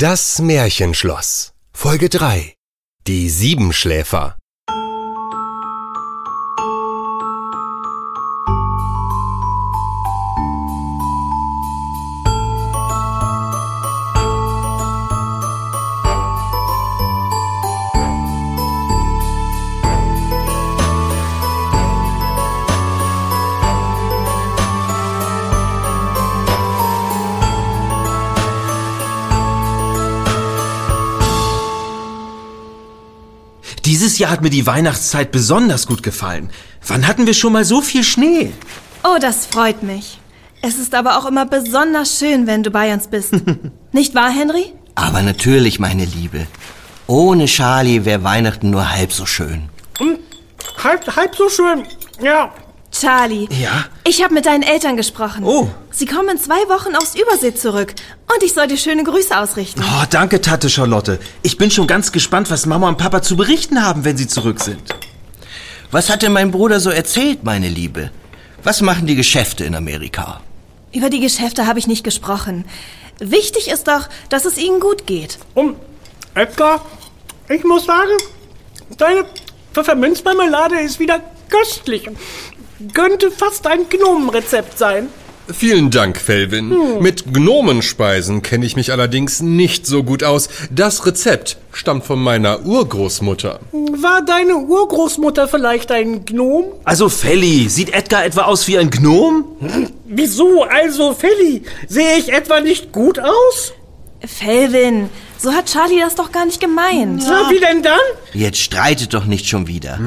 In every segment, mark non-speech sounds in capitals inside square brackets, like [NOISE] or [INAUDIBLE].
Das Märchenschloss. Folge 3. Die Siebenschläfer. Dieses Jahr hat mir die Weihnachtszeit besonders gut gefallen. Wann hatten wir schon mal so viel Schnee? Oh, das freut mich. Es ist aber auch immer besonders schön, wenn du bei uns bist. [LAUGHS] Nicht wahr, Henry? Aber natürlich, meine Liebe. Ohne Charlie wäre Weihnachten nur halb so schön. Halb, halb so schön. Ja. Charlie. Ja? Ich habe mit deinen Eltern gesprochen. Oh. Sie kommen in zwei Wochen aus Übersee zurück. Und ich soll dir schöne Grüße ausrichten. Oh, danke, Tante Charlotte. Ich bin schon ganz gespannt, was Mama und Papa zu berichten haben, wenn sie zurück sind. Was hat denn mein Bruder so erzählt, meine Liebe? Was machen die Geschäfte in Amerika? Über die Geschäfte habe ich nicht gesprochen. Wichtig ist doch, dass es ihnen gut geht. Und Edgar, ich muss sagen, deine Pfefferminzmarmelade ist wieder köstlich. Könnte fast ein Gnomenrezept sein. Vielen Dank, Felvin. Mit Gnomenspeisen kenne ich mich allerdings nicht so gut aus. Das Rezept stammt von meiner Urgroßmutter. War deine Urgroßmutter vielleicht ein Gnom? Also, Felly, sieht Edgar etwa aus wie ein Gnom? Wieso also, Felly? Sehe ich etwa nicht gut aus? Felvin, so hat Charlie das doch gar nicht gemeint. Na, wie denn dann? Jetzt streitet doch nicht schon wieder.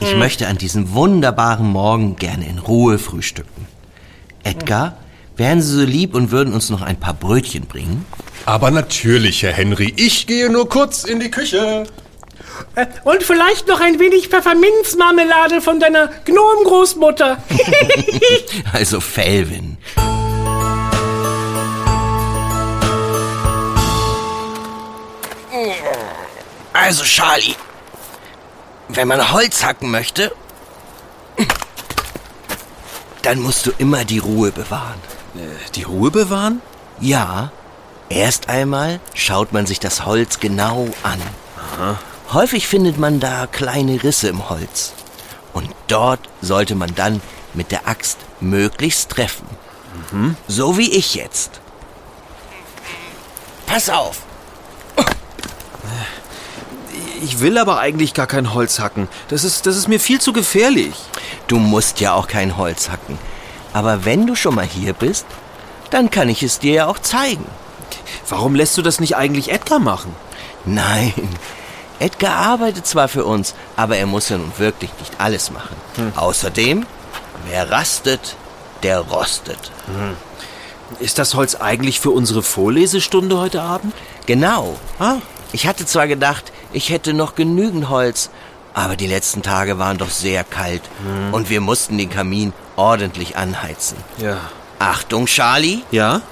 Ich möchte an diesem wunderbaren Morgen gerne in Ruhe frühstücken. Edgar, wären Sie so lieb und würden uns noch ein paar Brötchen bringen? Aber natürlich, Herr Henry, ich gehe nur kurz in die Küche. Äh, Und vielleicht noch ein wenig Pfefferminzmarmelade von deiner Gnomengroßmutter. [LAUGHS] [LAUGHS] Also Felvin. Also Charlie, wenn man Holz hacken möchte, dann musst du immer die Ruhe bewahren. Die Ruhe bewahren? Ja, erst einmal schaut man sich das Holz genau an. Häufig findet man da kleine Risse im Holz. Und dort sollte man dann mit der Axt möglichst treffen. So wie ich jetzt. Pass auf. Ich will aber eigentlich gar kein Holz hacken. Das ist, das ist mir viel zu gefährlich. Du musst ja auch kein Holz hacken. Aber wenn du schon mal hier bist, dann kann ich es dir ja auch zeigen. Warum lässt du das nicht eigentlich Edgar machen? Nein, Edgar arbeitet zwar für uns, aber er muss ja nun wirklich nicht alles machen. Außerdem, wer rastet, der rostet. Ist das Holz eigentlich für unsere Vorlesestunde heute Abend? Genau. Ah, Ich hatte zwar gedacht, ich hätte noch genügend Holz, aber die letzten Tage waren doch sehr kalt und wir mussten den Kamin ordentlich anheizen. ja. Achtung, Charlie. Ja?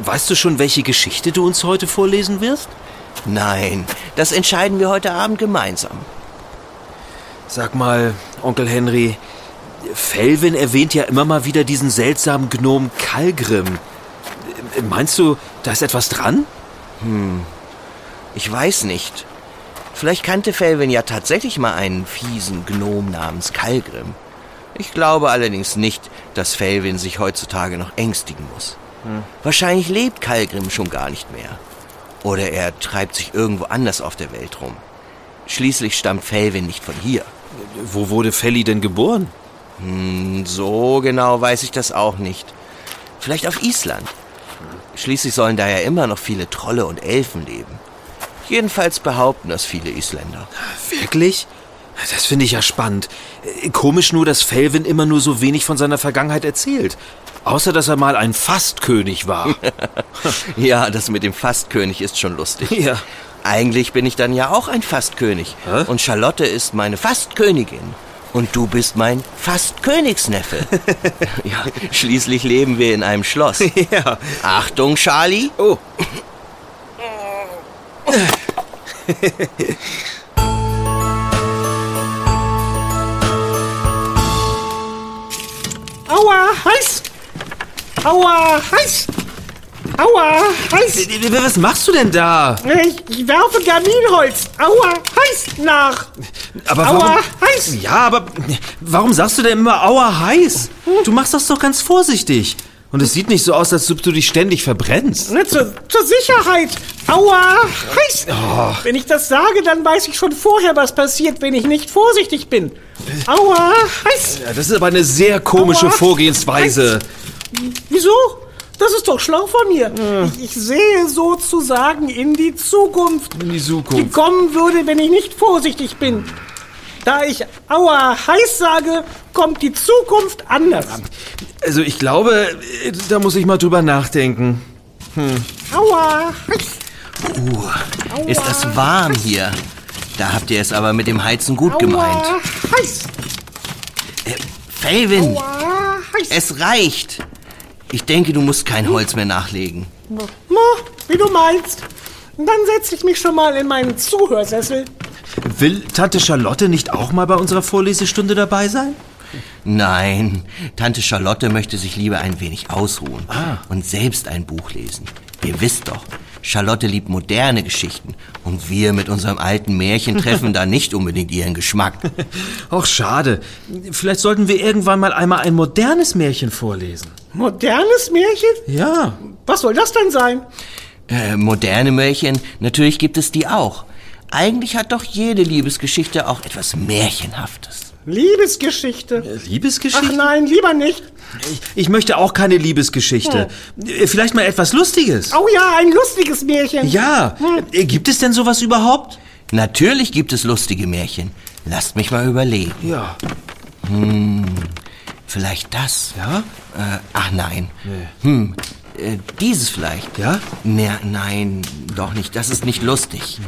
Weißt du schon, welche Geschichte du uns heute vorlesen wirst? Nein, das entscheiden wir heute Abend gemeinsam. Sag mal, Onkel Henry, Felvin erwähnt ja immer mal wieder diesen seltsamen Gnom Kalgrim. Meinst du, da ist etwas dran? Ich weiß nicht. Vielleicht kannte Felvin ja tatsächlich mal einen fiesen Gnom namens Kalgrim. Ich glaube allerdings nicht, dass Felvin sich heutzutage noch ängstigen muss. Wahrscheinlich lebt Kalgrim schon gar nicht mehr. Oder er treibt sich irgendwo anders auf der Welt rum. Schließlich stammt Felvin nicht von hier. Wo wurde Felly denn geboren? Hm, So genau weiß ich das auch nicht. Vielleicht auf Island. Schließlich sollen da ja immer noch viele Trolle und Elfen leben. Jedenfalls behaupten das viele Isländer. Wirklich? Das finde ich ja spannend. Komisch nur, dass Felvin immer nur so wenig von seiner Vergangenheit erzählt. Außer, dass er mal ein Fastkönig war. [LAUGHS] Ja, das mit dem Fastkönig ist schon lustig. ja. Eigentlich bin ich dann ja auch ein Fastkönig. Hä? Und Charlotte ist meine Fastkönigin. Und du bist mein Fastkönigsneffe. [LAUGHS] ja, schließlich leben wir in einem Schloss. [LAUGHS] ja. Achtung, Charlie. Oh. Aua, heiß! Aua, heiß! Aua, heiß! Was machst du denn da? Ich, werfe Kaminholz. Aua, heiß nach. Aber Aua, warum? heiß. Ja, aber warum sagst du denn immer Aua heiß? Du machst das doch ganz vorsichtig. Und es sieht nicht so aus, als ob du dich ständig verbrennst. Ne, zur, zur Sicherheit. Aua, heiß. Wenn ich das sage, dann weiß ich schon vorher, was passiert, wenn ich nicht vorsichtig bin. Aua, heiß. Das ist aber eine sehr komische Aua. Vorgehensweise. Wieso? Das ist doch schlau von mir. Ich, ich sehe sozusagen in die Zukunft, In die die Zukunft. kommen würde, wenn ich nicht vorsichtig bin. Da ich Aua heiß sage, kommt die Zukunft anders. Also ich glaube, äh, da muss ich mal drüber nachdenken. Aua heiß. Uh, ist das warm hier? Da habt ihr es aber mit dem Heizen gut gemeint. Aua heiß. Felvin, Aua heiß. es reicht. Ich denke, du musst kein Holz mehr nachlegen. Na, wie du meinst. Dann setze ich mich schon mal in meinen Zuhörsessel. Will Tante Charlotte nicht auch mal bei unserer Vorlesestunde dabei sein? Nein, Tante Charlotte möchte sich lieber ein wenig ausruhen und selbst ein Buch lesen. Ihr wisst doch, Charlotte liebt moderne Geschichten und wir mit unserem alten Märchen [LAUGHS] treffen da nicht unbedingt ihren Geschmack. Ach, schade. Vielleicht sollten wir irgendwann mal einmal ein modernes Märchen vorlesen. Modernes Märchen? Ja. Was soll das denn sein? Äh, moderne Märchen, natürlich gibt es die auch. Eigentlich hat doch jede Liebesgeschichte auch etwas Märchenhaftes. Liebesgeschichte. Ach Liebesgeschichte? nein, lieber nicht. Ich, ich möchte auch keine Liebesgeschichte. Äh, Vielleicht mal etwas Lustiges. Oh ja, ein lustiges Märchen. Ja. Äh, Gibt es denn sowas überhaupt? Natürlich gibt es lustige Märchen. Lasst mich mal überlegen. Ja. Vielleicht das? Ja? Äh, ach nein. Hm, äh, dieses vielleicht. Ja? Na, nein, doch nicht. Das ist nicht lustig.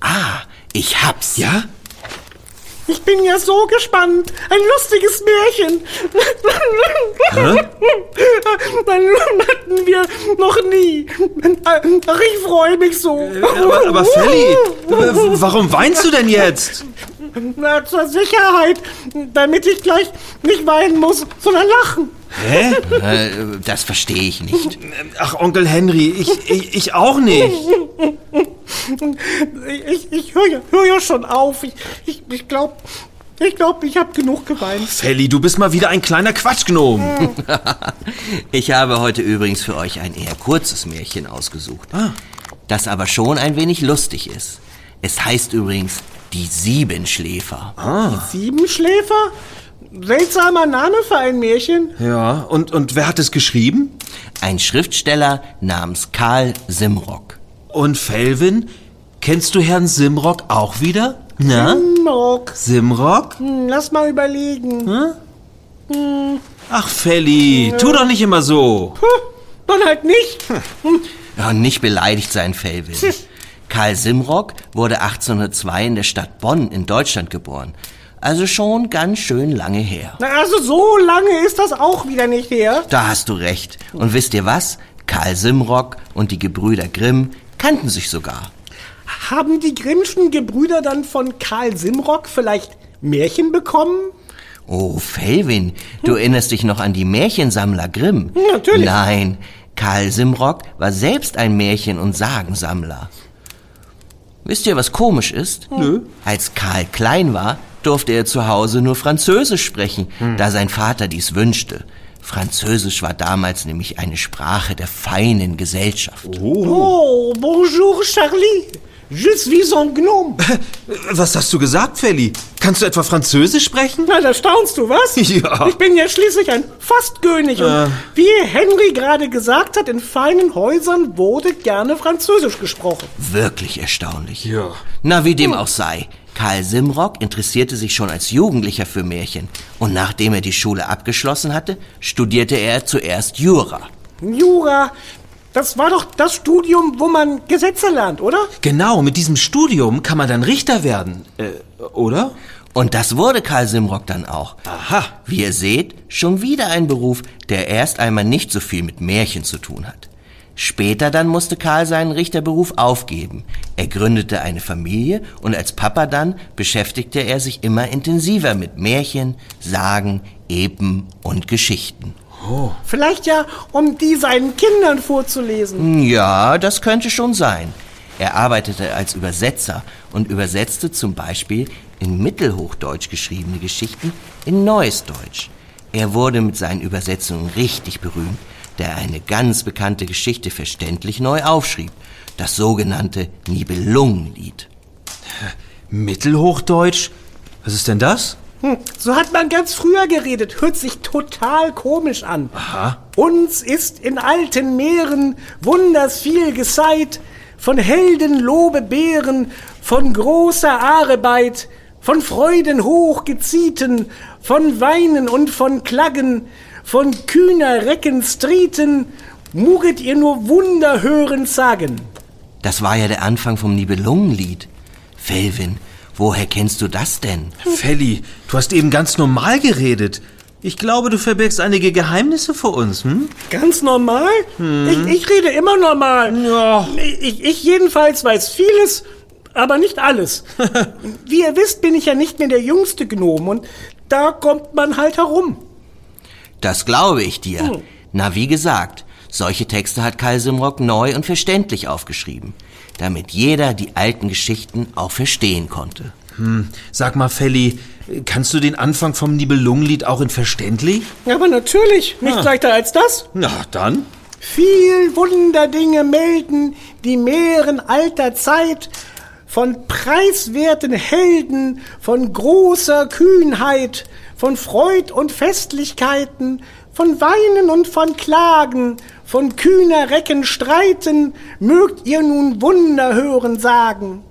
Ah, ich hab's. Ja? Ich bin ja so gespannt. Ein lustiges Märchen. Dann hatten wir noch nie. Ach, ich freue mich so. Aber, aber Felly, w- warum weinst du denn jetzt? Na, zur Sicherheit, damit ich gleich nicht weinen muss, sondern lachen. Hä? Äh, das verstehe ich nicht. Ach, Onkel Henry, ich, ich, ich auch nicht. Ich, ich höre ja, hör ja schon auf. Ich, ich, ich glaube, ich, glaub, ich habe genug geweint. Felly, du bist mal wieder ein kleiner Quatschgnom. [LAUGHS] Ich habe heute übrigens für euch ein eher kurzes Märchen ausgesucht, das aber schon ein wenig lustig ist. Es heißt übrigens Die Siebenschläfer. Siebenschläfer? Seltsamer Name für ein Märchen. Ja, und, und wer hat es geschrieben? Ein Schriftsteller namens Karl Simrock. Und Felvin, kennst du Herrn Simrock auch wieder? Na? Rock. Simrock? Hm, Lass mal überlegen. Ach, Felly, tu doch nicht immer so. Puh, dann halt nicht. Ja, nicht beleidigt sein, Felvin. Karl Simrock wurde 1802 in der Stadt Bonn in Deutschland geboren. Also schon ganz schön lange her. Na, also so lange ist das auch wieder nicht her. Da hast du recht. Und wisst ihr was? Karl Simrock und die Gebrüder Grimm kannten sich sogar. Haben die Grimmschen Gebrüder dann von Karl Simrock vielleicht Märchen bekommen? Oh, Felvin, du erinnerst dich noch an die Märchensammler Grimm? Natürlich. Nein, Karl Simrock war selbst ein Märchen- und Sagensammler. Wisst ihr, was komisch ist? Nö. Als Karl klein war, durfte er zu Hause nur Französisch sprechen, da sein Vater dies wünschte. Französisch war damals nämlich eine Sprache der feinen Gesellschaft. Oh, bonjour Charlie. Je suis un gnome. Was hast du gesagt, Felly? Kannst du etwa Französisch sprechen? Na, da staunst du, was? [LAUGHS] Ja. Ich bin ja schließlich ein Fastkönig. Und wie Henry gerade gesagt hat, in feinen Häusern wurde gerne Französisch gesprochen. Wirklich erstaunlich. Ja. Na, wie dem auch sei. Karl Simrock interessierte sich schon als Jugendlicher für Märchen. Und nachdem er die Schule abgeschlossen hatte, studierte er zuerst Jura. Jura, das war doch das Studium, wo man Gesetze lernt, oder? Genau, mit diesem Studium kann man dann Richter werden. Äh, oder? Und das wurde Karl Simrock dann auch. Aha. Wie ihr seht, schon wieder ein Beruf, der erst einmal nicht so viel mit Märchen zu tun hat. Später dann musste Karl seinen Richterberuf aufgeben. Er gründete eine Familie und als Papa dann beschäftigte er sich immer intensiver mit Märchen, Sagen, Epen und Geschichten. Vielleicht ja, um die seinen Kindern vorzulesen. Ja, das könnte schon sein. Er arbeitete als Übersetzer und übersetzte zum Beispiel in Mittelhochdeutsch geschriebene Geschichten in Neues Deutsch. Er wurde mit seinen Übersetzungen richtig berühmt, da er eine ganz bekannte Geschichte verständlich neu aufschrieb. Das sogenannte Nibelungenlied. Mittelhochdeutsch? Was ist denn das? Hm, so hat man ganz früher geredet. Hört sich total komisch an. Aha. Uns ist in alten Meeren wunders viel geseit, von Helden Lobe Beeren, von großer Arbeit, von Freuden hoch gezieten, von Weinen und von Klaggen, von kühner Recken Strieten, muget ihr nur Wunder hören sagen. Das war ja der Anfang vom Nibelungenlied. Felvin, woher kennst du das denn? Felly, du hast eben ganz normal geredet. Ich glaube, du verbirgst einige Geheimnisse vor uns, hm? Ganz normal? Ich, ich rede immer normal. Ja. Ich, ich jedenfalls weiß vieles, aber nicht alles. [LAUGHS] Wie ihr wisst, bin ich ja nicht mehr der jüngste Gnom und da kommt man halt herum. Das glaube ich dir. Na, wie gesagt, solche Texte hat Karl Simrock neu und verständlich aufgeschrieben, damit jeder die alten Geschichten auch verstehen konnte. Sag mal, Felly, kannst du den Anfang vom Nibelungenlied auch in verständlich? Aber natürlich, nicht Ah. leichter als das. Na, dann. Viel Wunderdinge melden die Meeren alter Zeit, von preiswerten Helden, von großer Kühnheit, von Freud und Festlichkeiten, von Weinen und von Klagen, von kühner Recken Streiten, mögt ihr nun Wunder hören sagen.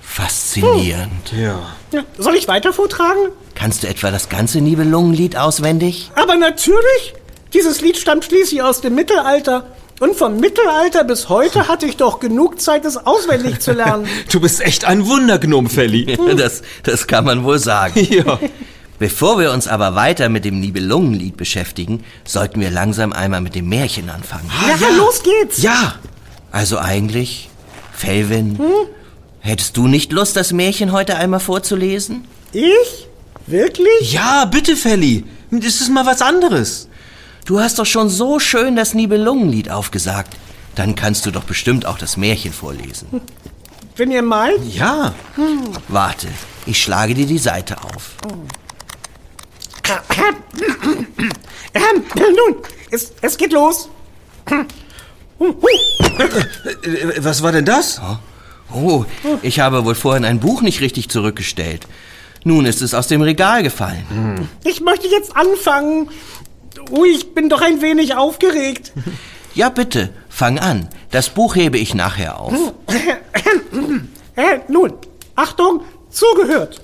Faszinierend. Ja. Ja, soll ich weiter vortragen? Kannst du etwa das ganze Nibelungenlied auswendig? Aber natürlich, dieses Lied stammt schließlich aus dem Mittelalter. Und vom Mittelalter bis heute hatte ich doch genug Zeit, es auswendig zu lernen. [LAUGHS] Du bist echt ein Wundergnom, Felly. [LAUGHS] Das, das kann man wohl sagen. ja. [LAUGHS] Bevor wir uns aber weiter mit dem Nibelungenlied beschäftigen, sollten wir langsam einmal mit dem Märchen anfangen. ja, los geht's. Ja. Also eigentlich, Felvin, hättest du nicht Lust, das Märchen heute einmal vorzulesen? Ich? Wirklich? Ja, bitte, Felly. Das ist mal was anderes. Du hast doch schon so schön das Nibelungenlied aufgesagt. Dann kannst du doch bestimmt auch das Märchen vorlesen. Wenn ihr meint. Ja. Warte, ich schlage dir die Seite auf. Ähm, nun, es, es geht los. Äh, Was war denn das? Oh, ich habe wohl vorhin ein Buch nicht richtig zurückgestellt. Nun ist es aus dem Regal gefallen. Ich möchte jetzt anfangen. Ui, ich bin doch ein wenig aufgeregt. [LAUGHS] Ja, bitte, fang an. Das Buch hebe ich nachher auf. Äh, nun, Achtung, zugehört.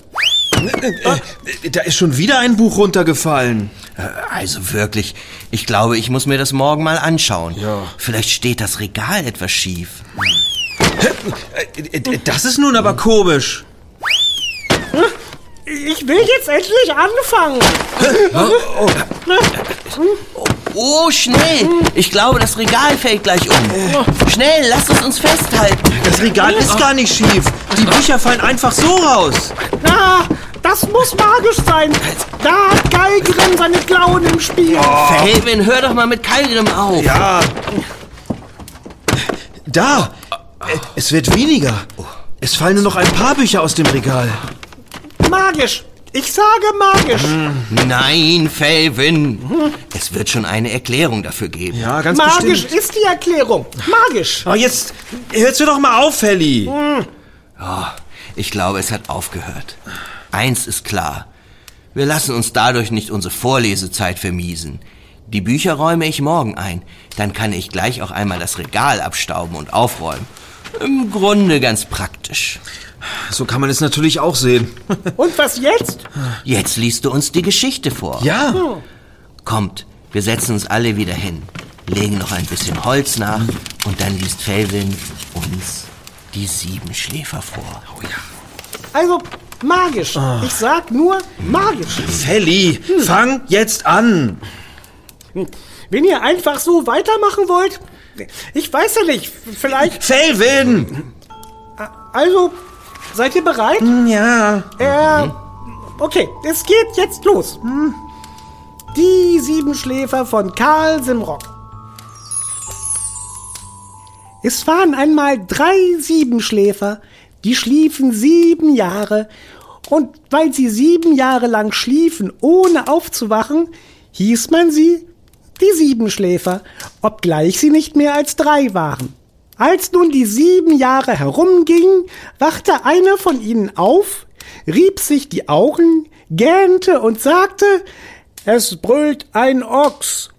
Äh, Da ist schon wieder ein Buch runtergefallen. Äh, Also wirklich, ich glaube, ich muss mir das morgen mal anschauen. Ja. Vielleicht steht das Regal etwas schief. Äh, Das ist nun aber komisch. Ich will jetzt endlich anfangen. Oh, schnell! Ich glaube, das Regal fällt gleich um. Schnell, lasst es uns festhalten. Das Regal ist gar nicht schief. Die Bücher fallen einfach so raus. Na, das muss magisch sein. Da hat Geigrin seine Klauen im Spiel. Felvin, hör doch mal mit Keilgrim auf. Ja. Da. Äh, Es wird weniger. Es fallen nur noch ein paar Bücher aus dem Regal. Magisch. Ich sage magisch. Nein, Felvin. Es wird schon eine Erklärung dafür geben. Ja, ganz Magisch bestimmt. ist die Erklärung. Magisch. Aber jetzt hörst du doch mal auf, Felly. Ich glaube, es hat aufgehört. Eins ist klar. Wir lassen uns dadurch nicht unsere Vorlesezeit vermiesen. Die Bücher räume ich morgen ein. Dann kann ich gleich auch einmal das Regal abstauben und aufräumen. Im Grunde ganz praktisch. So kann man es natürlich auch sehen. [LAUGHS] Und was jetzt? Jetzt liest du uns die Geschichte vor. Ja. Kommt, wir setzen uns alle wieder hin, legen noch ein bisschen Holz nach und dann liest Felvin uns die Siebenschläfer vor. Oh ja. Also, magisch. Ich sag nur magisch. Felly, fang jetzt an. Wenn ihr einfach so weitermachen wollt, ich weiß ja nicht, vielleicht. Felvin. Also, seid ihr bereit? Ja. Äh, okay, es geht jetzt los. Die Siebenschläfer von Karl Simrock. Es waren einmal drei Siebenschläfer, die schliefen sieben Jahre, und weil sie sieben Jahre lang schliefen, ohne aufzuwachen, hieß man sie die Siebenschläfer, obgleich sie nicht mehr als drei waren. Als nun die sieben Jahre herumgingen, wachte einer von ihnen auf, rieb sich die Augen, gähnte und sagte, es brüllt ein Ochs.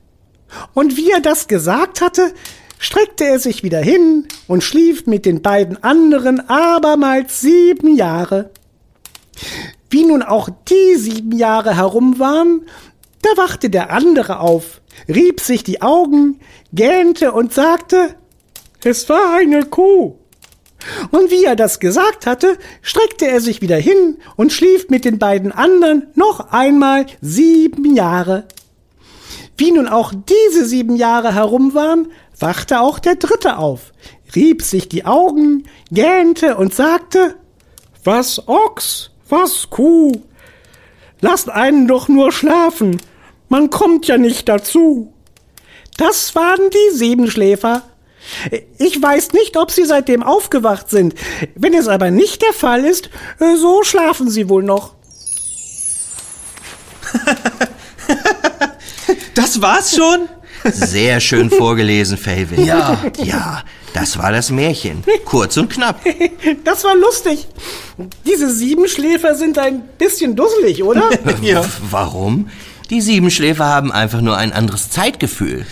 Und wie er das gesagt hatte, streckte er sich wieder hin und schlief mit den beiden anderen abermals sieben Jahre. Wie nun auch die sieben Jahre herum waren, da wachte der andere auf, rieb sich die Augen, gähnte und sagte, es war eine Kuh. Und wie er das gesagt hatte, streckte er sich wieder hin und schlief mit den beiden anderen noch einmal sieben Jahre. Wie nun auch diese sieben Jahre herum waren, wachte auch der dritte auf, rieb sich die Augen, gähnte und sagte, was Ochs, was Kuh? Lasst einen doch nur schlafen, man kommt ja nicht dazu. Das waren die Siebenschläfer. Ich weiß nicht, ob sie seitdem aufgewacht sind. Wenn es aber nicht der Fall ist, so schlafen sie wohl noch. [LAUGHS] Das war's schon? Sehr schön vorgelesen, Felvin. Ja. Ja, das war das Märchen. Kurz und knapp. Das war lustig. Diese Siebenschläfer sind ein bisschen dusselig, oder? [LAUGHS] Ja. Warum? Die Siebenschläfer haben einfach nur ein anderes Zeitgefühl.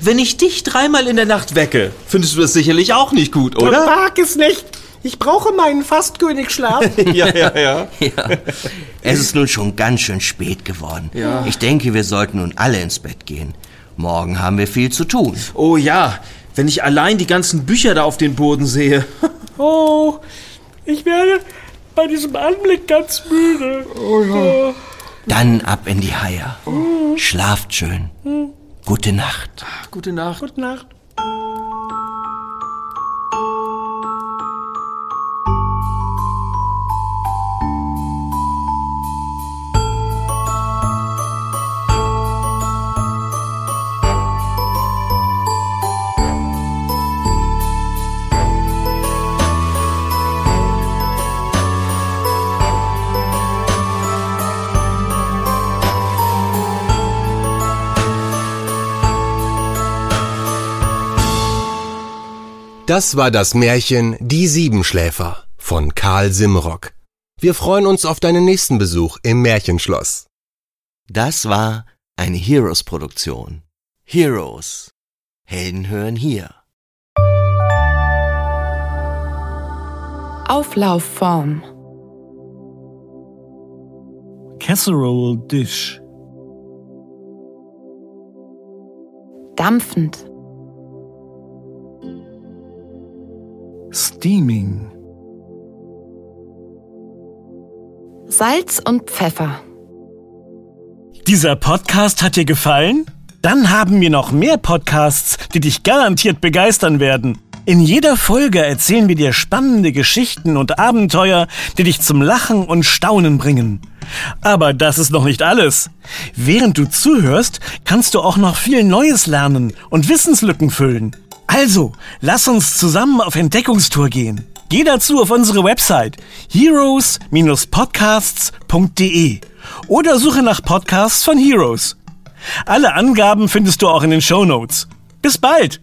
Wenn ich dich dreimal in der Nacht wecke, findest du das sicherlich auch nicht gut, Ich oder? mag es nicht. Ich brauche meinen Fastkönigsschlaf. [LAUGHS] ja, ja, ja. Ja. Es ist nun schon ganz schön spät geworden. Ja. Ich denke, wir sollten nun alle ins Bett gehen. Morgen haben wir viel zu tun. Oh ja, wenn ich allein die ganzen Bücher da auf den Boden sehe. [LAUGHS] Oh, ich werde bei diesem Anblick ganz müde. Oh, Dann ab in die Haie. Schlaft schön. Gute Nacht. Gute Nacht. Gute Nacht. Das war das Märchen Die Siebenschläfer von Karl Simrock. Wir freuen uns auf deinen nächsten Besuch im Märchenschloss. Das war eine Heroes-Produktion. Heroes. Helden hören hier. Auflaufform. Casserole dish. Dampfend. Steaming. Salz und Pfeffer. Dieser Podcast hat dir gefallen? Dann haben wir noch mehr Podcasts, die dich garantiert begeistern werden. In jeder Folge erzählen wir dir spannende Geschichten und Abenteuer, die dich zum Lachen und Staunen bringen. Aber das ist noch nicht alles. Während du zuhörst, kannst du auch noch viel Neues lernen und Wissenslücken füllen. Also, lass uns zusammen auf Entdeckungstour gehen. Geh dazu auf unsere Website heroes-podcasts.de oder suche nach Podcasts von Heroes. Alle Angaben findest du auch in den Show Notes. Bis bald!